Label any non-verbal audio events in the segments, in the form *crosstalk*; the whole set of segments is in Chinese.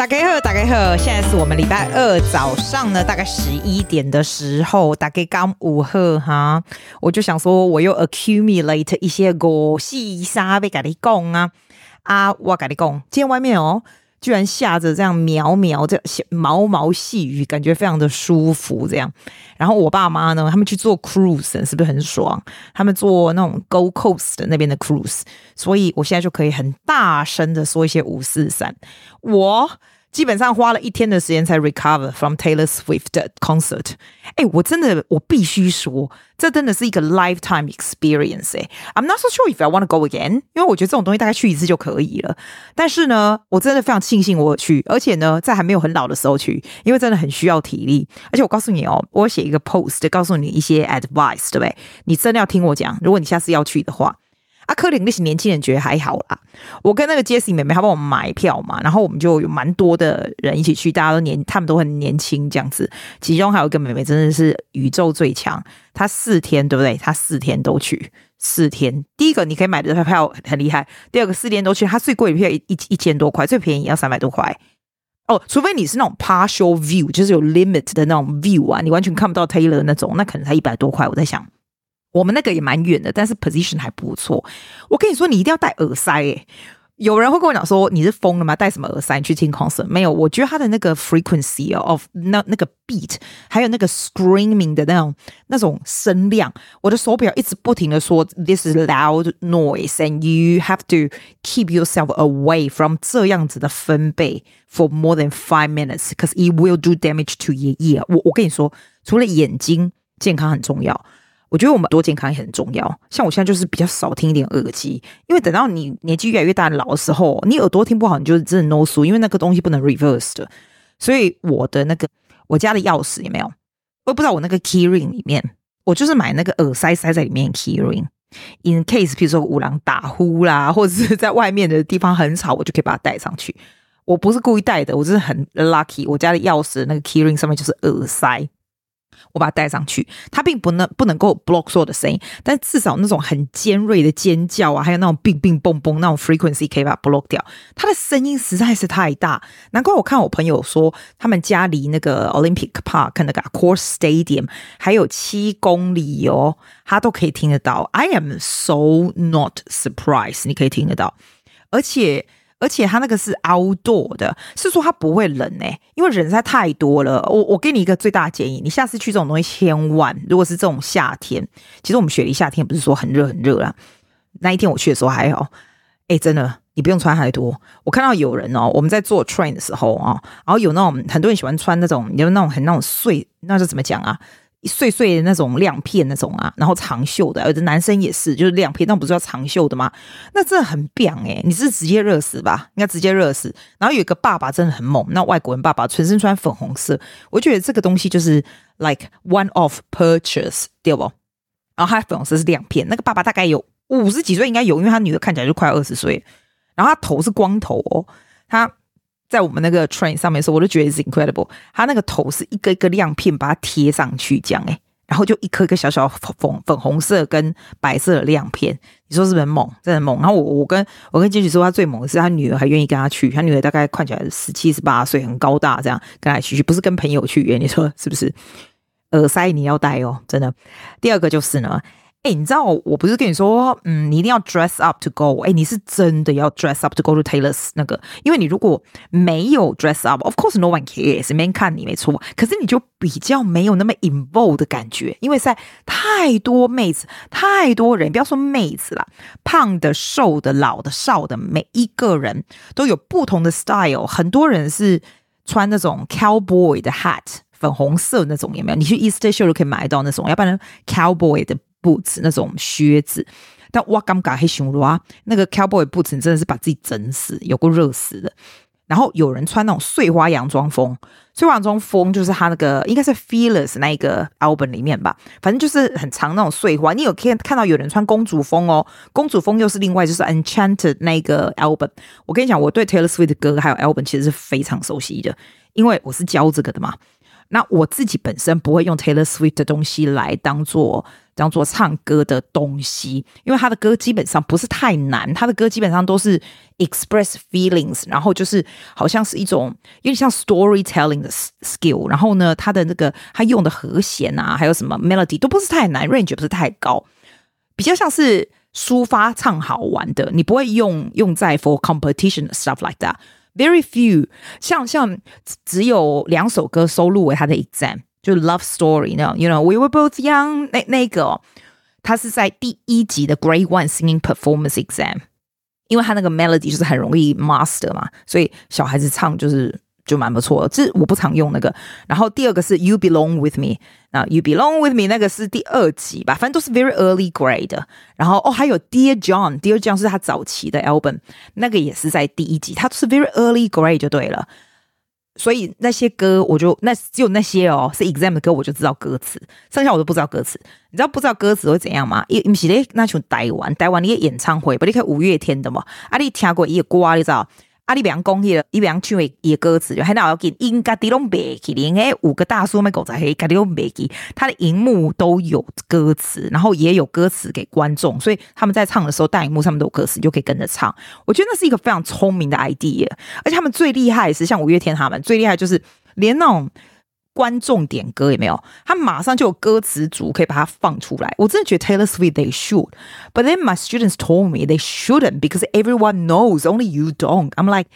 大家好，大家好，现在是我们礼拜二早上呢，大概十一点的时候，大概刚午后哈，我就想说，我又 accumulate 一些个细沙被给你讲啊啊，我跟你讲，今天外面哦。居然下着这样苗苗这毛毛细雨，感觉非常的舒服。这样，然后我爸妈呢，他们去做 cruise，是不是很爽？他们做那种 go coast 的那边的 cruise，所以我现在就可以很大声的说一些五四三。我。基本上花了一天的时间才 recover from Taylor Swift 的 concert。哎，我真的，我必须说，这真的是一个 lifetime experience。哎，I'm not so sure if I want to go again，因为我觉得这种东西大概去一次就可以了。但是呢，我真的非常庆幸我去，而且呢，在还没有很老的时候去，因为真的很需要体力。而且我告诉你哦，我写一个 post 告诉你一些 advice，对不对？你真的要听我讲，如果你下次要去的话。阿科林那些年轻人觉得还好啦，我跟那个 Jessie 妹妹，她帮我们买票嘛，然后我们就有蛮多的人一起去，大家都年，他们都很年轻这样子。其中还有一个妹妹真的是宇宙最强，她四天对不对？她四天都去，四天。第一个你可以买的票很厉害，第二个四天都去，她最贵的票一一一千多块，最便宜要三百多块。哦，除非你是那种 partial view，就是有 limit 的那种 view 啊，你完全看不到 Taylor 那种，那可能才一百多块。我在想。我们那个也蛮远的，但是 position 还不错。我跟你说，你一定要戴耳塞诶。有人会跟我讲说，你是疯了吗？戴什么耳塞你去听 concert？没有，我觉得它的那个 frequency of 那那个 beat，还有那个 screaming 的那种那种声量，我的手表一直不停的说 this is loud noise，and you have to keep yourself away from 这样子的分贝 for more than five minutes，because it will do damage to your ear。我我跟你说，除了眼睛健康很重要。我觉得我们多健康也很重要。像我现在就是比较少听一点耳机，因为等到你年纪越来越大、老的时候，你耳朵听不好，你就真的 no 输，因为那个东西不能 reverse 的。所以我的那个我家的钥匙有没有？我也不知道我那个 key ring 里面，我就是买那个耳塞塞在里面 key ring，in case 比如说五郎打呼啦，或者是在外面的地方很吵，我就可以把它带上去。我不是故意带的，我真是很 lucky。我家的钥匙那个 key ring 上面就是耳塞。我把它带上去，它并不能不能够 block 所有的声音，但至少那种很尖锐的尖叫啊，还有那种冰冰蹦蹦那种 frequency 可以把它 block 掉。它的声音实在是太大，难怪我看我朋友说，他们家离那个 Olympic Park 那个 Accor Stadium 还有七公里哦，他都可以听得到。I am so not surprised，你可以听得到，而且。而且它那个是 outdoor 的，是说它不会冷诶，因为人实在太多了。我我给你一个最大的建议，你下次去这种东西千万，如果是这种夏天，其实我们雪梨夏天不是说很热很热啦。那一天我去的时候还好，诶，真的你不用穿太多。我看到有人哦，我们在坐 train 的时候啊，然后有那种很多人喜欢穿那种，有那种很那种碎，那是怎么讲啊？碎碎的那种亮片那种啊，然后长袖的，有的男生也是，就是亮片，那不是要长袖的吗？那真的很棒诶，你是直接热死吧？应该直接热死。然后有一个爸爸真的很猛，那外国人爸爸全身穿粉红色，我觉得这个东西就是 like one of purchase，对不？然后他粉红色是亮片，那个爸爸大概有五十几岁应该有，因为他女儿看起来就快二十岁，然后他头是光头哦，他。在我们那个 train 上面的时候，我都觉得是 incredible。他那个头是一个一个亮片，把它贴上去这样诶，然后就一颗一个小小粉粉红色跟白色的亮片，你说是不是很猛？真的猛。然后我我跟我跟杰西说，他最猛的是他女儿还愿意跟他去，他女儿大概看起来十七十八岁，很高大，这样跟他一起去，不是跟朋友去，你说是不是？耳塞你要戴哦，真的。第二个就是呢。哎，你知道我不是跟你说，嗯，你一定要 dress up to go。哎，你是真的要 dress up to go to Taylor's 那个，因为你如果没有 dress up，of course no one cares，没人看你没错。可是你就比较没有那么 involved 的感觉，因为在太多妹子，太多人，不要说妹子啦，胖的、瘦的、老的、少的，每一个人都有不同的 style。很多人是穿那种 cowboy 的 hat，粉红色那种，有没有？你去 Easter Show 都可以买到那种，要不然 cowboy 的。Boots 那种靴子，但哇，尴尬，黑熊罗啊，那个 cowboy boots 真的是把自己整死，有够热死的。然后有人穿那种碎花洋装风，碎花洋装风就是他那个应该是 Fearless 那一个 album 里面吧，反正就是很长那种碎花。你有看看到有人穿公主风哦，公主风又是另外就是 Enchanted 那个 album。我跟你讲，我对 Taylor Swift 的歌还有 album 其实是非常熟悉的，因为我是教这个的嘛。那我自己本身不会用 Taylor Swift 的东西来当做当做唱歌的东西，因为他的歌基本上不是太难，他的歌基本上都是 express feelings，然后就是好像是一种有点像 storytelling 的 skill，然后呢，他的那个他用的和弦啊，还有什么 melody 都不是太难，range 不是太高，比较像是抒发唱好玩的，你不会用用在 for competition stuff like that。Very few，像像只有两首歌收录为他的 exam，就 Love Story 那种，You know We Were Both Young 那那个、哦，他是在第一集的 Grade One Singing Performance Exam，因为他那个 melody 就是很容易 master 嘛，所以小孩子唱就是。 就蛮不错的，这我不常用那个。然后第二个是 You Belong With Me，那 You Belong With Me 那个是第二集吧，反正都是 very early grade。然后哦，还有 Dear John，Dear John 是他早期的 album，那个也是在第一集，他是 very early grade 就对了。所以那些歌我就那只有那些哦是 exam 的歌，我就知道歌词，剩下我都不知道歌词。你知道不知道歌词会怎样吗？因为是咧那像台湾台湾的演唱会，不你看五月天的嘛，啊你听过一个歌你知道？阿里边讲起了，一边唱的歌词，就很好记。应该都背起，连诶五个大叔咪狗仔黑，该都背起。他的荧幕都有歌词，然后也有歌词给观众，所以他们在唱的时候，大荧幕上面都有歌词，就可以跟着唱。我觉得那是一个非常聪明的 idea，而且他们最厉害是像五月天他们最厉害就是连那种。观众点歌有没有？他马上就有歌词组可以把它放出来。我真的觉得 Taylor Swift they should，but then my students told me they shouldn't because everyone knows only you don't. I'm like,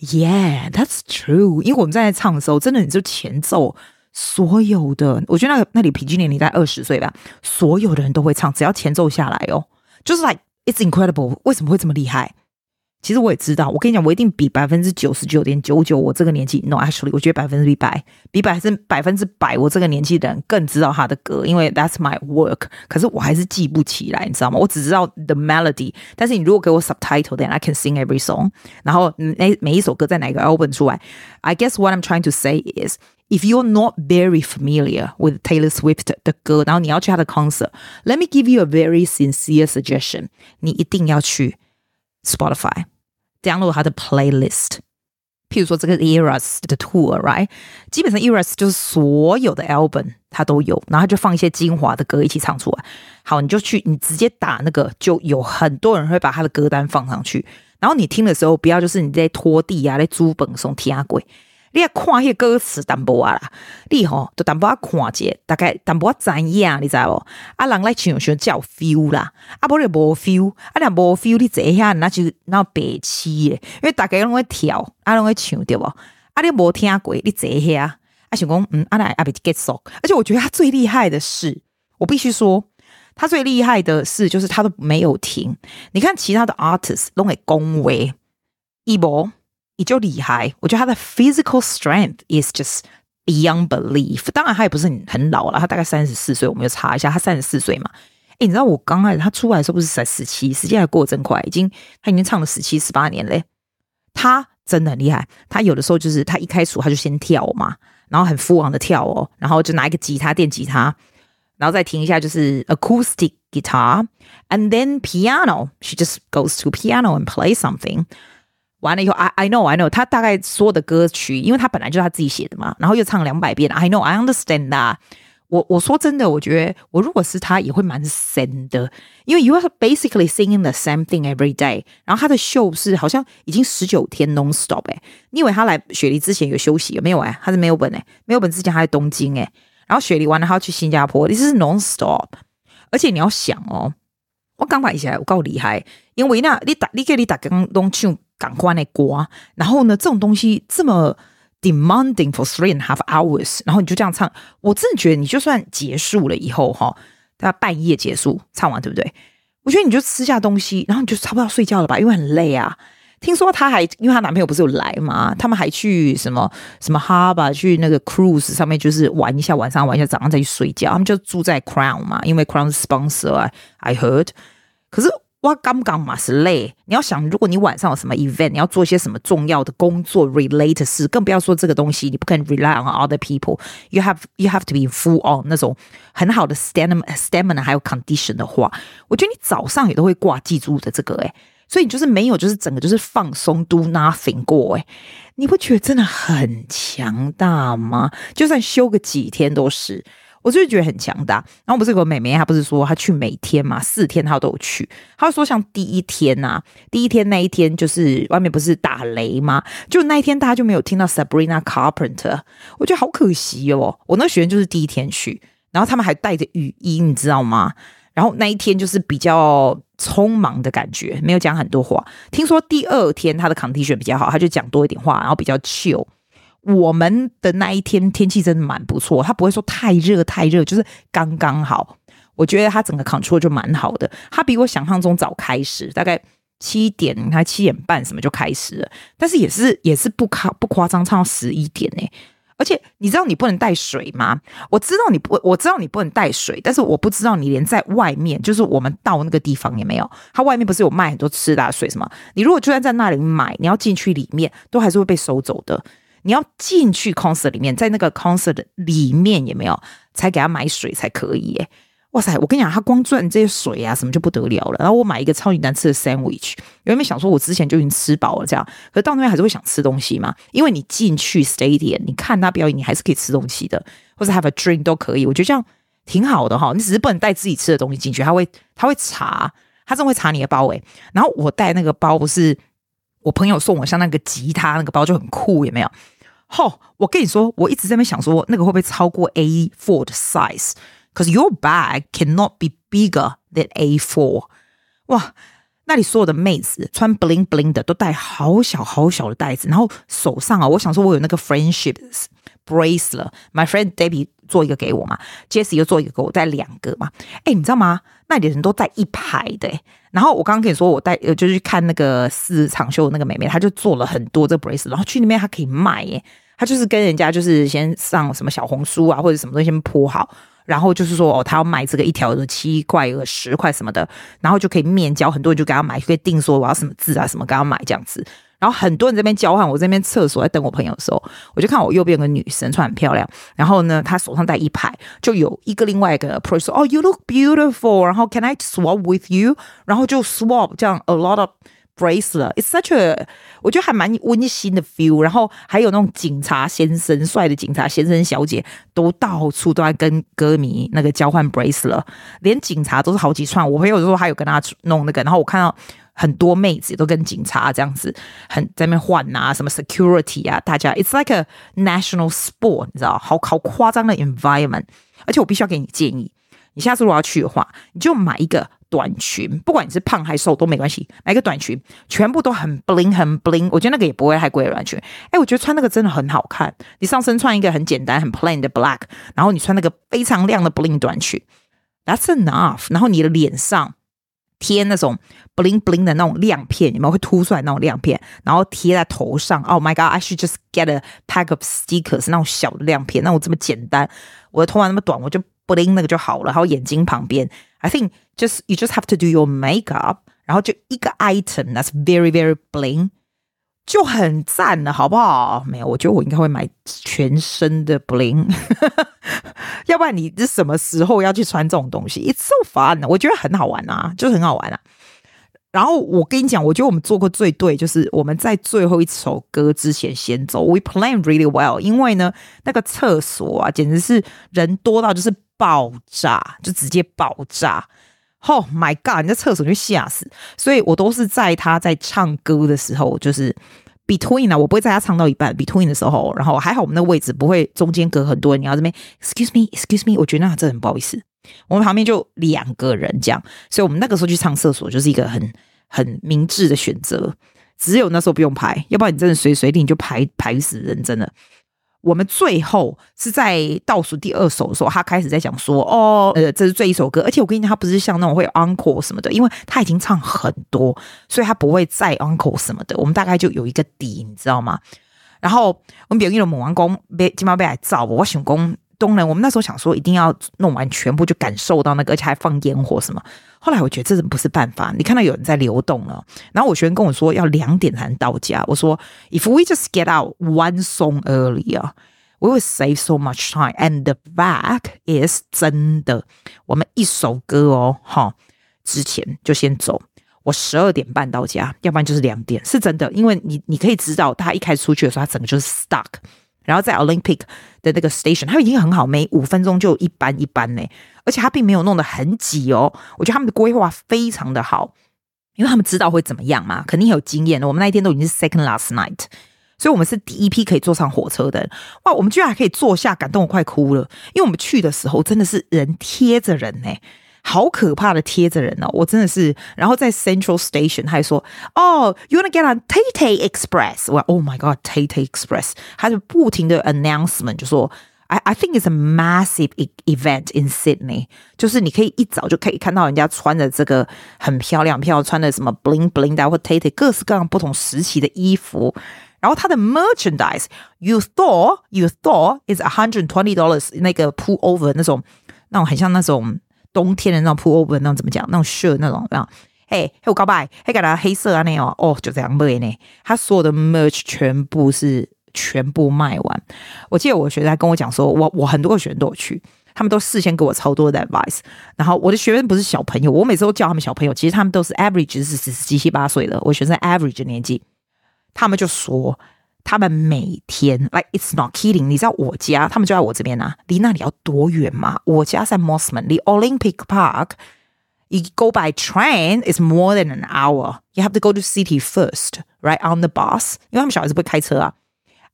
yeah, that's true。因为我们在唱的时候，真的你就前奏所有的，我觉得那个那里平均年龄在二十岁吧，所有的人都会唱，只要前奏下来哦，就是 like it's incredible。为什么会这么厉害？其实我也知道，我跟你讲，我一定比百分之九十九点九九，我这个年纪，no actually，我觉得百分之一百，比百分百分之百，我这个年纪的人更知道他的歌，因为 that's my work。可是我还是记不起来，你知道吗？我只知道 the melody，但是你如果给我 subtitle，then I can sing every song。然后每每一首歌在哪个 album 出来，I guess what I'm trying to say is if you're not very familiar with Taylor Swift 的歌，然后你要去他的 concert，let me give you a very sincere suggestion，你一定要去 Spotify。download 他的 playlist，譬如说这个 Eras 的 tour，right？基本上 Eras 就是所有的 album 它都有，然后就放一些精华的歌一起唱出来。好，你就去，你直接打那个，就有很多人会把他的歌单放上去。然后你听的时候，不要就是你在拖地啊，在租本送听鬼。你要看迄歌词淡薄啊啦，你吼都淡薄啊看者，大概淡薄啊知影，你知无？啊，人来唱上叫 feel 啦，啊，无你无 feel，啊，若无 feel，你坐遐那就那白痴诶，因为大家拢会跳，啊，拢会唱对无？啊，你无听过，你坐遐，啊，想讲嗯，啊来啊别 get so，而且我觉得他最厉害的是，我必须说，他最厉害的是，就是他都没有停。你看其他的 artist 拢会恭维，一波。也就厉害，我觉得他的 physical strength is just beyond belief。当然，他也不是很老了，他大概三十四岁。我们就查一下，他三十四岁嘛？诶，你知道我刚开始他出来的时候不是才十七，时间还过得真快，已经他已经唱了十七十八年嘞。他真的很厉害，他有的时候就是他一开始他就先跳嘛，然后很疯狂的跳哦，然后就拿一个吉他电吉他，然后再停一下就是 acoustic guitar，and then piano。She just goes to piano and play something。完了以后，I I know I know，他大概所有的歌曲，因为他本来就是他自己写的嘛，然后又唱两百遍，I know I understand that。我我说真的，我觉得我如果是他，也会蛮神的，因为 you are basically singing the same thing every day。然后他的秀是好像已经十九天 non stop 哎，你以为他来雪梨之前有休息有没有哎？他是没有本哎，没有本之前他在东京哎，然后雪梨完了他要去新加坡，这是 non stop。而且你要想哦，我刚买起来我够厉害，因为那你打你给你打刚东唱。赶快的刮，然后呢，这种东西这么 demanding for three and half hours，然后你就这样唱，我真的觉得你就算结束了以后哈，大概半夜结束唱完，对不对？我觉得你就吃下东西，然后你就差不多要睡觉了吧，因为很累啊。听说她还因为她男朋友不是有来嘛，他们还去什么什么哈巴去那个 cruise 上面，就是玩一下，晚上玩一下，早上再去睡觉。他们就住在 Crown 嘛，因为 Crown sponsor 啊，I heard。可是。哇，刚刚嘛是累。你要想，如果你晚上有什么 event，你要做些什么重要的工作 relate 事，更不要说这个东西，你不可能 rely on other people。You have you have to be full on 那种很好的 stamina stamina 还有 condition 的话，我觉得你早上也都会挂记住的这个诶。所以你就是没有，就是整个就是放松，do nothing 过，诶，你不觉得真的很强大吗？就算休个几天都是。我就是觉得很强大，然后不是有个妹妹，她不是说她去每天嘛，四天她都有去。她说像第一天呐、啊，第一天那一天就是外面不是打雷吗？就那一天大家就没有听到 Sabrina Carpenter，我觉得好可惜哦。我那学员就是第一天去，然后他们还带着雨衣，你知道吗？然后那一天就是比较匆忙的感觉，没有讲很多话。听说第二天他的 condition 比较好，他就讲多一点话，然后比较 chill。我们的那一天天气真的蛮不错，他不会说太热太热，就是刚刚好。我觉得他整个 control 就蛮好的，他比我想象中早开始，大概七点还七点半什么就开始了，但是也是也是不夸不夸张，唱到十一点呢。而且你知道你不能带水吗？我知道你不，我知道你不能带水，但是我不知道你连在外面，就是我们到那个地方也没有。它外面不是有卖很多吃的水什么？你如果就算在那里买，你要进去里面，都还是会被收走的。你要进去 concert 里面，在那个 concert 里面也没有，才给他买水才可以耶。哇塞，我跟你讲，他光赚这些水啊，什么就不得了了。然后我买一个超级难吃的 sandwich，有没有想说我之前就已经吃饱了这样？可到那边还是会想吃东西嘛？因为你进去 stadium，你看他表演，你还是可以吃东西的，或者 have a drink 都可以。我觉得这样挺好的哈。你只是不能带自己吃的东西进去，他会他会查，他真会查你的包诶。然后我带那个包不是。我朋友送我像那个吉他那个包就很酷，有没有？吼、我跟你说，我一直在那边想说，那个会不会超过 A4 的 size？Cause your bag cannot be bigger than A4。哇，那里所有的妹子穿 bling bling 的都带好小好小的袋子，然后手上啊，我想说我有那个 friendship bracelet，my friend Debbie 做一个给我嘛，Jessie 又做一个给我，带两个嘛。哎，你知道吗？那里的人都带一排的。然后我刚刚跟你说，我带呃，就是去看那个四长袖那个妹妹，她就做了很多这个 brace，然后去那边她可以卖耶。她就是跟人家就是先上什么小红书啊，或者什么东西先铺好，然后就是说哦，她要卖这个一条的七块十块什么的，然后就可以面交，很多人就给她买，可以定说我要什么字啊什么给她买这样子。然后很多人这边交换，我这边厕所在等我朋友的时候，我就看我右边有个女生穿很漂亮，然后呢，她手上戴一排，就有一个另外一个 person 说哦，you look beautiful，然后 can I swap with you？然后就 swap 这样 a lot of bracelet，it's such a 我觉得还蛮温馨的 feel。然后还有那种警察先生，帅的警察先生小姐都到处都在跟歌迷那个交换 bracelet，连警察都是好几串。我朋友说他有跟他弄那个，然后我看到。很多妹子都跟警察这样子，很在那边换啊，什么 security 啊，大家，it's like a national sport，你知道，好好夸张的 environment。而且我必须要给你建议，你下次如果要去的话，你就买一个短裙，不管你是胖还是瘦都没关系，买一个短裙，全部都很 bling 很 bling，我觉得那个也不会太贵的短裙。哎，我觉得穿那个真的很好看。你上身穿一个很简单很 plain 的 black，然后你穿那个非常亮的 bling 短裙，that's enough。然后你的脸上。贴那种 bling bling 的那种亮片，你们会凸出来那种亮片，然后贴在头上。Oh my god! I should just get a pack of stickers，那种小的亮片，那种这么简单。我的头发那么短，我就 bling 那个就好了。然后眼睛旁边，I think just you just have to do your makeup，然后就一个 item that's very very bling。就很赞了，好不好？没有，我觉得我应该会买全身的 bling，*laughs* 要不然你这什么时候要去穿这种东西？It's so fun，我觉得很好玩啊，就很好玩啊。然后我跟你讲，我觉得我们做过最对，就是我们在最后一首歌之前先走。We plan really well，因为呢，那个厕所啊，简直是人多到就是爆炸，就直接爆炸。Oh my god！你在厕所就吓死，所以我都是在他在唱歌的时候，就是 between 啊，我不会在他唱到一半 between 的时候，然后还好我们的位置不会中间隔很多人，你要这边 excuse me，excuse me，我觉得那真的很不好意思。我们旁边就两个人这样，所以我们那个时候去上厕所就是一个很很明智的选择，只有那时候不用排，要不然你真的随随地你就排排死人，真的。我们最后是在倒数第二首的时候，他开始在讲说：“哦，呃，这是这一首歌。”而且我跟你讲，他不是像那种会 uncle 什么的，因为他已经唱很多，所以他不会再 uncle 什么的。我们大概就有一个底，你知道吗？然后我们比如说猛王公被金毛被来造，我想讲。东人，我们那时候想说一定要弄完全部，就感受到那个，而且还放烟火什么。后来我觉得这不是办法。你看到有人在流动了，然后我学生跟我说要两点才能到家。我说，If we just get out one song earlier, we will save so much time. And the fact is 真的，我们一首歌哦，哈，之前就先走。我十二点半到家，要不然就是两点，是真的。因为你你可以知道，他一开始出去的时候，他整个就是 stuck。然后在 Olympic 的那个 station，他已经很好，每五分钟就一班一班呢，而且他并没有弄得很挤哦。我觉得他们的规划非常的好，因为他们知道会怎么样嘛，肯定有经验的。我们那一天都已经是 second last night，所以我们是第一批可以坐上火车的。哇，我们居然还可以坐下，感动我快哭了，因为我们去的时候真的是人贴着人呢。好可怕的贴着人哦！我真的是，然后在 Central Station，他还说：“哦，you wanna get on Tay Tay Express？” 我 Oh my God，Tay Tay Express！他就不停的 announcement 就说：“I I think it's a massive event in Sydney。”就是你可以一早就可以看到人家穿的这个很漂亮，漂亮穿的什么 bling bling 的或 Tay Tay 各式各样不同时期的衣服，然后他的 merchandise，you thought you thought is a hundred twenty dollars 那个 pull over 那种那种很像那种。 冬天的那种 pullover 那种怎么讲？那种 shirt 那种，然后，嘿，还有高拜，还给他黑色啊那种，哦，就这样卖呢。他所有的 merch 全部是全部卖完。我记得我学生跟我讲说，我我很多个学生都有去，他们都事先给我超多的 advice。然后我的学生不是小朋友，我每次都叫他们小朋友，其实他们都是 average 是十七七八岁的。我学生 average 年纪，他们就说。他们每天，like it's not kidding，你知道我家，他们就在我这边啊，离那里要多远吗？我家在 Mosman，离 Olympic Park，you go by train is more than an hour. You have to go to city first, right on the bus，因为他们小孩子不会开车啊，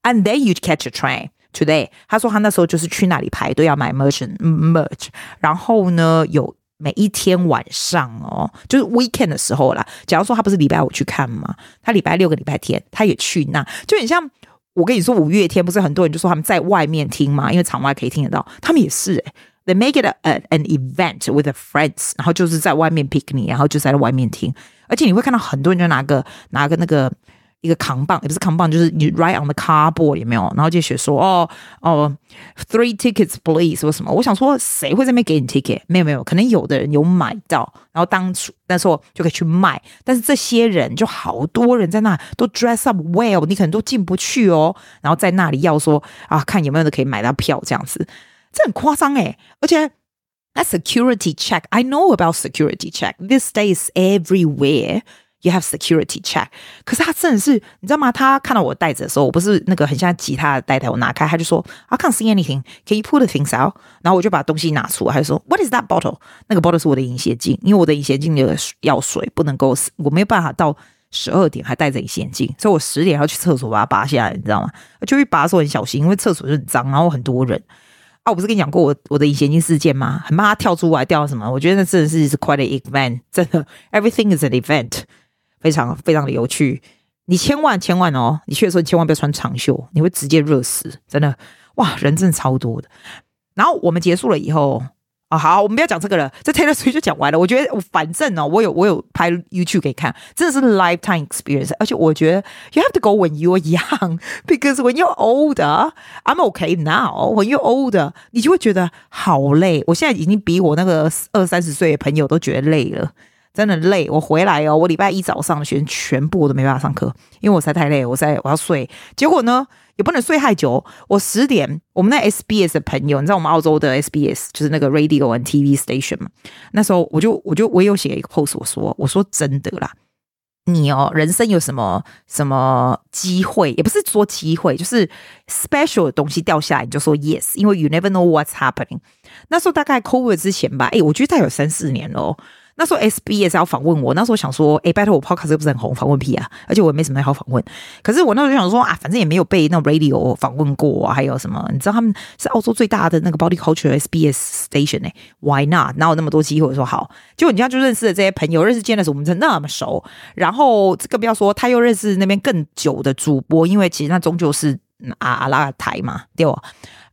and then you catch a train. Today，他说他那时候就是去那里排队要买 merchant merch，然后呢有。 每一天晚上哦，就是 weekend 的时候啦。假如说他不是礼拜五去看嘛，他礼拜六跟礼拜天他也去那，就很像我跟你说五月天不是很多人就说他们在外面听嘛，因为场外可以听得到，他们也是诶、They make it a, a, an event with friends，然后就是在外面 picnic，然后就在外面听，而且你会看到很多人就拿个拿个那个。一个扛棒也不是扛棒，就是你 write on the cardboard 有没有？然后就写说哦哦，three tickets please 或什么？我想说谁会在那边给你 ticket？没有没有，可能有的人有买到，然后当初那时候就可以去卖。但是这些人就好多人在那都 dress up well，你可能都进不去哦。然后在那里要说啊，看有没有人可以买到票这样子，这很夸张诶。而且那 security check，I know about security check. This day is everywhere. You have security check，可是他真的是，你知道吗？他看到我袋子的时候，我不是那个很像吉他的带带，我拿开，他就说，I can't see anything. Can you pull the things out？然后我就把东西拿出来，他就说，What is that bottle？那个 bottle 是我的隐形眼镜，因为我的隐形眼镜的药水不能够，我没有办法到十二点还戴着隐形眼镜，所以我十点要去厕所把它拔下来，你知道吗？就一拔的时候很小心，因为厕所就很脏，然后很多人啊。我不是跟你讲过我我的隐形眼镜事件吗？很怕它跳出来掉什么？我觉得那真的是 quite an event，真的，everything is an event。非常非常的有趣，你千万千万哦，你去的时候千万不要穿长袖，你会直接热死，真的哇，人真的超多的。然后我们结束了以后啊，好，我们不要讲这个了，这 Taylor Swift 就讲完了。我觉得我反正哦，我有我有拍 YouTube 可以看，真的是 lifetime experience。而且我觉得 you have to go when you're young *laughs* because when you're older, I'm okay now. When you're older，你就会觉得好累。我现在已经比我那个二三十岁的朋友都觉得累了。真的累，我回来哦，我礼拜一早上的学生全部我都没办法上课，因为我实在太累，我在我要睡。结果呢，也不能睡太久。我十点，我们那 SBS 的朋友，你知道我们澳洲的 SBS 就是那个 Radio and TV Station 嘛？那时候我就我就我有写一个 post，我说我说真的啦，你哦，人生有什么什么机会，也不是说机会，就是 special 的东西掉下来，你就说 yes，因为 you never know what's happening。那时候大概 COVID 之前吧，诶，我觉得大概有三四年咯。那时候 SBS 要访问我，那时候想说，哎，拜托我 Podcast 又不是很红，访问屁啊！而且我也没什么好访问。可是我那时候就想说啊，反正也没有被那 Radio 访问过，还有什么？你知道他们是澳洲最大的那个 Body Culture SBS Station 呢、？Why not？哪有那么多机会？我说好，结果你家就认识了这些朋友，认识见的时候我们真那么熟。然后这个不要说，他又认识那边更久的主播，因为其实那终究是阿阿拉台嘛，对吧？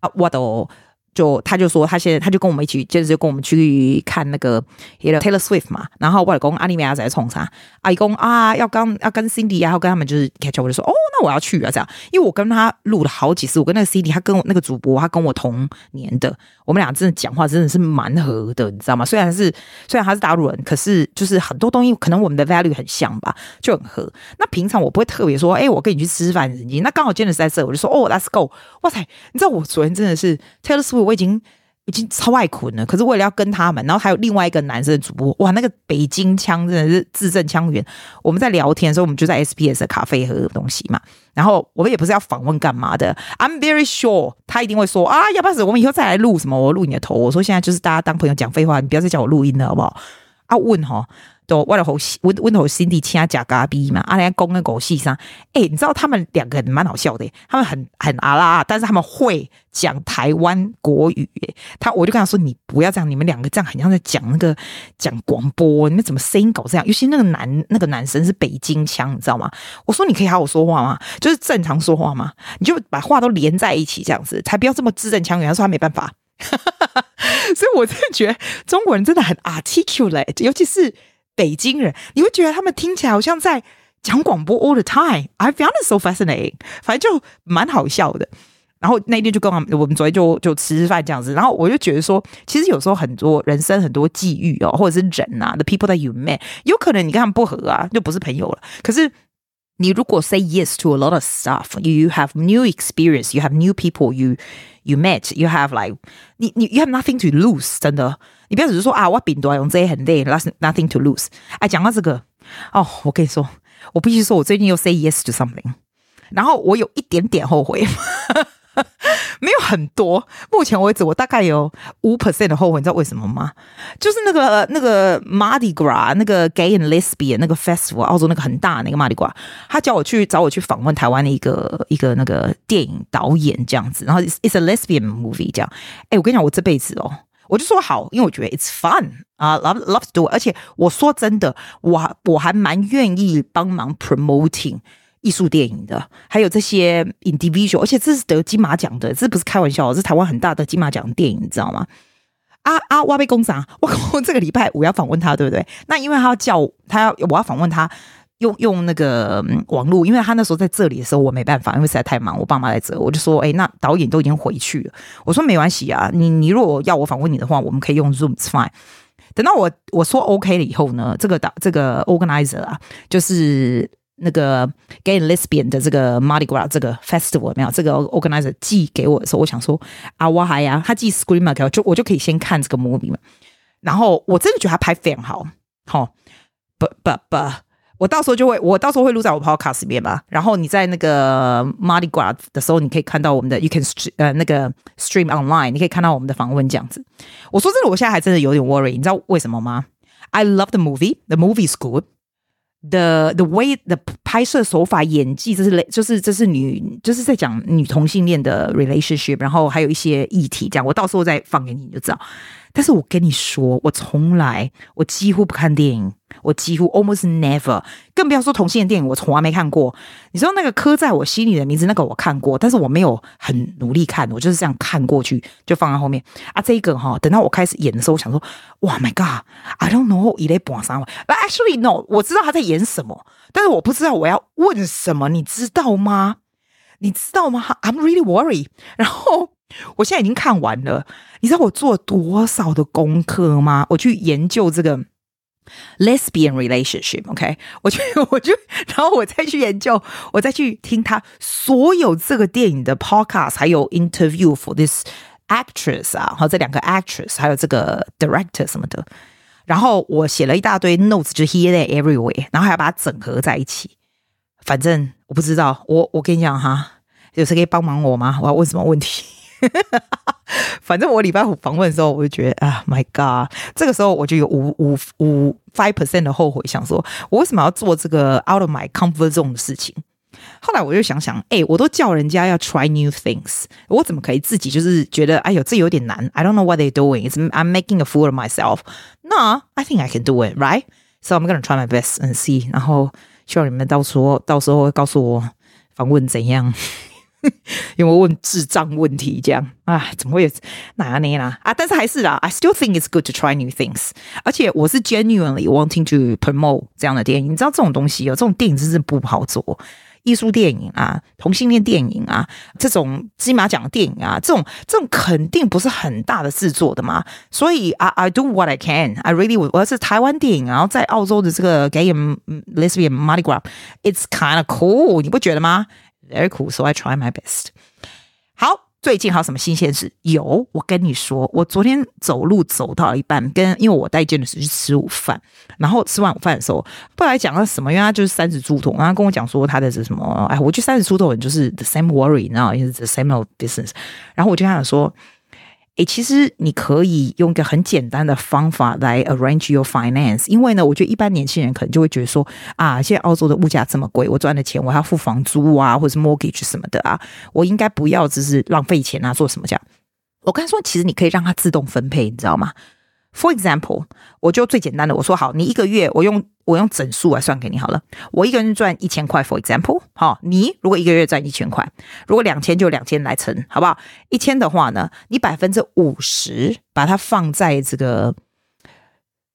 啊，我都。就他就说他现在他就跟我们一起，接着就跟我们去看那个 Taylor Swift 嘛。然后外公阿里米亚在冲啥？阿姨公啊，要跟要跟 Cindy 啊，要跟他们就是 catch up。我就说哦，那我要去啊，这样，因为我跟他录了好几次。我跟那个 Cindy，他跟我那个主播，他跟我同年的，我们俩真的讲话真的是蛮合的，你知道吗？虽然是虽然他是大陆人，可是就是很多东西可能我们的 value 很像吧，就很合。那平常我不会特别说，哎，我跟你去吃饭，那刚好今天是在这，我就说哦，Let's go。哇塞，你知道我昨天真的是 Taylor Swift。我已经已经超爱捆了，可是为了要跟他们，然后还有另外一个男生的主播，哇，那个北京腔真的是字正腔圆。我们在聊天的时候，我们就在 SPS 的咖啡喝东西嘛，然后我们也不是要访问干嘛的，I'm very sure 他一定会说啊，要不要我们以后再来录什么？我录你的头。我说现在就是大家当朋友讲废话，你不要再叫我录音了，好不好？啊，问哈。都为了好温温头心地亲啊假咖逼嘛，阿来公跟狗戏上，哎，你知道他们两个人蛮好笑的，他们很很阿拉，但是他们会讲台湾国语，他我就跟他说，你不要这样，你们两个这样很像在讲那个讲广播，你们怎么声音搞这样？尤其那个男那个男生是北京腔，你知道吗？我说你可以好好说话吗？就是正常说话吗？你就把话都连在一起这样子，才不要这么字正腔圆。他说他没办法，*laughs* 所以我真的觉得中国人真的很 articulate，尤其是。北京人，你会觉得他们听起来好像在讲广播 all the time。I found it so fascinating，反正就蛮好笑的。然后那天就跟我们，我们昨天就就吃饭这样子。然后我就觉得说，其实有时候很多人生很多际遇哦，或者是人啊，the people that you met，有可能你跟他们不合啊，就不是朋友了。可是你如果 say yes to a lot of stuff，you have new experience，you have new people you you met，you have like 你你 you have nothing to lose，真的。你不要只是说啊，我病毒用这些很累，that's nothing to lose。哎，讲到这个哦，我跟你说，我必须说，我最近又 say yes to something，然后我有一点点后悔， 没有很多。目前为止，我大概有五 percent 的后悔，你知道为什么吗？就是那个那个 Mardi Gras 那个 Gay and Lesbian 那个 festival，澳洲那个很大那个 Mardi Gras，他叫我去找我去访问台湾的一个一个那个电影导演这样子，然后 it's, it's a lesbian movie 这样。哎，我跟你讲，我这辈子哦。我就说好，因为我觉得 it's fun 啊、，love love to do，而且我说真的，我我还蛮愿意帮忙 promoting 艺术电影的，还有这些 individual，而且这是得金马奖的，这不是开玩笑，这是台湾很大的金马奖电影，你知道吗？啊啊，挖贝工长，我 *laughs* 我这个礼拜五要访问他，对不对？那因为他要叫他要我要访问他。用用那个网络，因为他那时候在这里的时候，我没办法，因为实在太忙，我爸妈在这，我就说，哎，那导演都已经回去了，我说没关系啊，你你如果要我访问你的话，我们可以用 Zoom fine。等到我我说 OK 了以后呢，这个导这个 organizer 啊，就是那个 Gay and Lesbian 的这个 Mardi Gras 这个 festival 没有，这个 organizer 寄给我的时候，我想说啊，我还呀，他寄 screener 给我，就我就可以先看这个 movie 嘛。然后我真的觉得他拍非常好，好不不不。我到时候就会，我到时候会录在我 podcast 里面嘛。然后你在那个 Mardi Gras 的时候，你可以看到我们的，you can 呃那个 stream online，你可以看到我们的访问这样子。我说真的，我现在还真的有点 worry，你知道为什么吗？I love the movie，the movie is good the way the 拍摄手法、演技，这是就是这是女就是在讲女同性恋的 relationship，然后还有一些议题这样。我到时候再放给你，你就知道。但是我跟你说，我从来我几乎不看电影，我几乎 almost never，更不要说同性恋电影，我从来没看过。你知道那个刻在我心里的名字，那个我看过，但是我没有很努力看，我就是这样看过去，就放在后面啊。这个哈，等到我开始演的时候，我想说，哇，My God，I don't know，伊咧播啥嘛？But actually no，我知道他在演什么，但是我不知道我要问什么，你知道吗？你知道吗？I'm really worried。*laughs* 然后。我现在已经看完了，你知道我做了多少的功课吗？我去研究这个 lesbian relationship，OK？Okay？我去，我就，然后我再去研究，我再去听他所有这个电影的 podcast，还有 interview for this actress 啊，和这两个 actress，还有这个 director 什么的。然后我写了一大堆 notes，就 here there everywhere，然后还要把它整合在一起。反正我不知道，我我跟你讲哈，有谁可以帮忙我吗？我要问什么问题？反正我礼拜五访问的时候，我就觉得啊，My God，这个时候我就有五五五 five percent 的后悔，想说我为什么要做这个 out of my comfort zone 的事情？后来我就想想，哎、我都叫人家要 try new things，我怎么可以自己就是觉得，哎呦，这有点难？I don't know what they're doing. It's, I'm making a fool of myself. No, I think I can do it, right? So I'm gonna try my best and see. 然后希望你们到时候到时候告诉我访问怎样。*laughs* 因为我问智障问题，这样啊，怎么会有哪样呢？啦啊？但是还是啦，I still think it's good to try new things。而且我是 genuinely wanting to promote 这样的电影。你知道这种东西哦，这种电影真是不好做。艺术电影啊，同性恋电影啊，这种金马奖的电影啊，这种这种肯定不是很大的制作的嘛。所以 I I do what I can. I really would。我要是台湾电影，然后在澳洲的这个 Gay and Lesbian Mardi Gras，it's kind of cool。你不觉得吗 ？Very cool, so I try my best. 好，最近还有什么新鲜事？有，我跟你说，我昨天走路走到一半，跟因为我带 j e n n 去吃午饭，然后吃完午饭的时候，不来讲了什么，因为他就是三十出头，然后跟我讲说他的是什么，哎，我觉得三十出头人就是 the same worry，你知道，因为 the same of business，然后我就跟他说。诶，其实你可以用一个很简单的方法来 arrange your finance，因为呢，我觉得一般年轻人可能就会觉得说啊，现在澳洲的物价这么贵，我赚的钱我要付房租啊，或者是 mortgage 什么的啊，我应该不要只是浪费钱啊，做什么这样？我刚才说，其实你可以让它自动分配，你知道吗？For example，我就最简单的，我说好，你一个月我用我用整数来算给你好了。我一个人赚一千块，For example，好，你如果一个月赚一千块，如果两千就两千来乘，好不好？一千的话呢，你百分之五十把它放在这个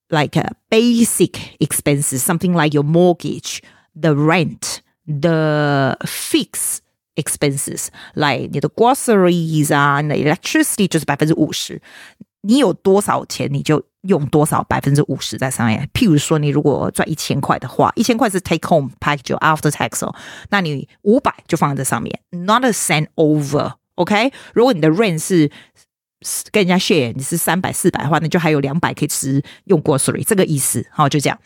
like basic expenses，something like your mortgage，the rent，the fixed expenses，like 你的 groceries 啊，你的 electricity 就是百分之五十。你有多少钱，你就用多少百分之五十在上面。譬如说，你如果赚一千块的话，一千块是 take home package after tax 哦，那你五百就放在这上面，not a cent over，OK？如果你的 rent 是跟人家 share，你是三百四百的话，那就还有两百可以吃用 grocery，这个意思，好，就这样。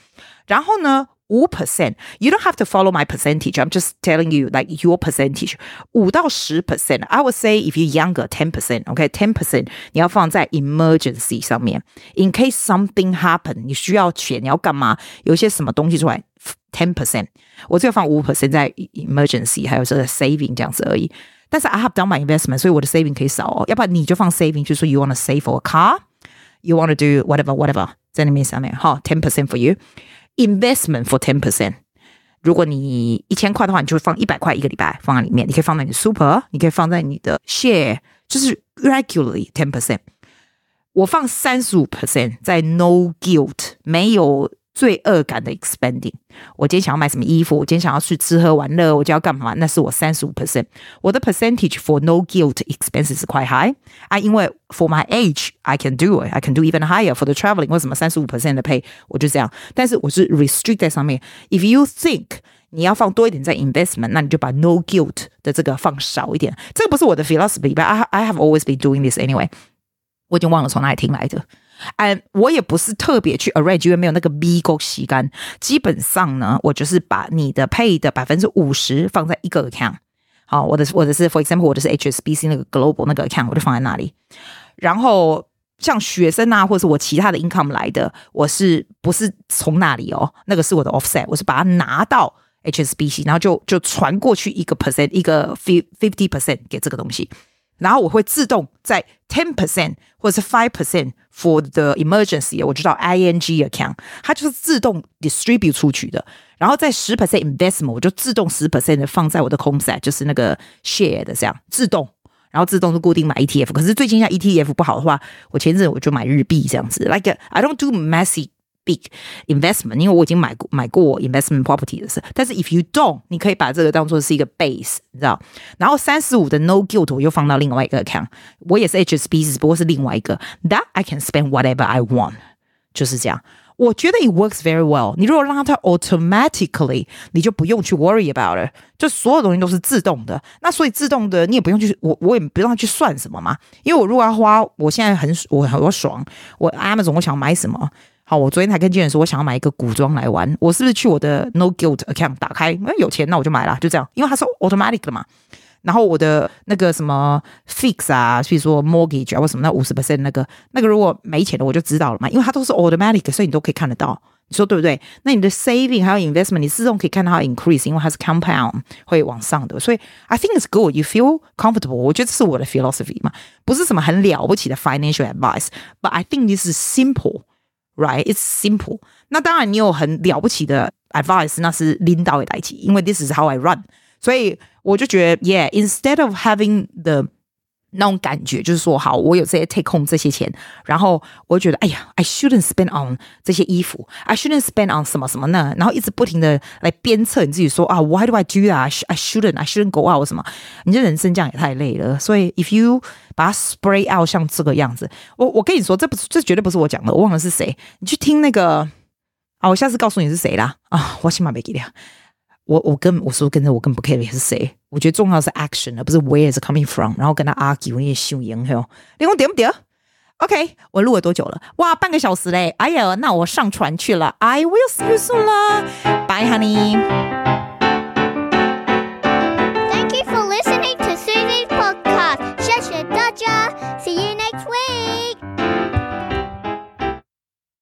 然后呢？五 percent，you don't have to follow my percentage. I'm just telling you like your percentage. 五到十 percent. I would say if you younger, ten percent. OK, ten percent 你要放在 emergency 上面，in case something happen，你需要钱，你要干嘛？有些什么东西出来，ten percent。我只有放五 percent 在 emergency，还有这个 saving 这样子而已。但是 I have done my investment，所以我的 saving 可以少哦。要不然你就放 saving，就是说 you want to save for a car，you want to do whatever whatever 在那边上面哈，ten percent for you。 Investment for ten percent。如果你一千块的话，你就会放一百块一个礼拜放在里面。你可以放在你的 super，你可以放在你的 share，就是 regularly ten percent。我放三十五 percent 在 no guilt，没有。罪恶感的 expanding，我今天想要买什么衣服，我今天想要去吃喝玩乐，我就要干嘛？那是我三十五 percent，我的 percentage for no guilt expenses 是 quite high 啊，因为 for my age I can do it，I can do even higher for the traveling。为什么三十五 percent 的 pay 我就这样？但是我是 restrict 在上面。If you think 你要放多一点在 investment，那你就把 no guilt 的这个放少一点。这个不是我的 philosophy，but I I have always been doing this anyway。我已经忘了从哪里听来的。 哎，我也不是特别去 arrange，因为没有那个 B 勾洗干。基本上呢，我就是把你的 pay 的百分之五十放在一个 account。好，我的我的是 for example，我的是 HSBC 那个 global 那个 account，我就放在那里。然后像学生啊，或者是我其他的 income 来的，我是不是从那里哦？那个是我的 offset，我是把它拿到 HSBC，然后就就传过去一个 percent，一个 fifty percent 给这个东西。然后我会自动在 ten percent 或者是 five percent for the emergency，我知道 ing account，它就是自动 distribute 出去的。然后在十 percent investment，我就自动十 percent 放在我的 c o m s e t 就是那个 share 的这样自动，然后自动就固定买 ETF。可是最近像 ETF 不好的话，我前阵我就买日币这样子。Like I don't do messy。Big investment，因为我已经买过买过 investment property 的事，但是 if you don't，你可以把这个当做是一个 base，你知道？然后三十五的 no guilt 我又放到另外一个 account，我也是 HSBC，不过是另外一个，that I can spend whatever I want，就是这样。我觉得 it works very well。你如果让它 automatically，你就不用去 worry about it，就所有东西都是自动的。那所以自动的你也不用去，我我也不用去算什么嘛。因为我如果要花，我现在很我很爽，我 Amazon 我想买什么。好，我昨天才跟经理说，我想要买一个古装来玩，我是不是去我的 No Guilt account 打开？哎，有钱那我就买了，就这样，因为它是 automatic 的嘛。然后我的那个什么 fix 啊，比如说 mortgage 啊，或什么那五十 percent 那个那个如果没钱的，我就知道了嘛，因为它都是 automatic，所以你都可以看得到。你说对不对？那你的 saving 还有 investment，你自动可以看到 increase，因为它是 compound 会往上的。所以 I think it's good. You feel comfortable？我觉得是我的 philosophy 嘛，不是什么很了不起的 financial advice，but I think this is simple. Right, it's simple. 那当然，你有很了不起的 advice，那是领导的代志，因为 this is how I run。所以我就觉得，yeah，instead of having the 那种感觉就是说，好，我有这些 take home 这些钱，然后我觉得，哎呀，I shouldn't spend on 这些衣服，I shouldn't spend on 什么什么呢？然后一直不停的来鞭策你自己说啊，Why do I do that? I shouldn't, I shouldn't go out 什么？你这人生这样也太累了。所以，if you 把它 spray out 像这个样子，我我跟你说，这不是这绝对不是我讲的，我忘了是谁。你去听那个啊，我下次告诉你是谁啦啊，我起码没给你。我我跟我说跟着我更不 care 是谁，我觉得重要是 action，而不是 where is coming from。然后跟他 argue，你也秀赢哟。你讲对不点？OK，我录了多久了？哇，半个小时嘞！哎呀，那我上船去了。I will see you soon 啦，Bye honey。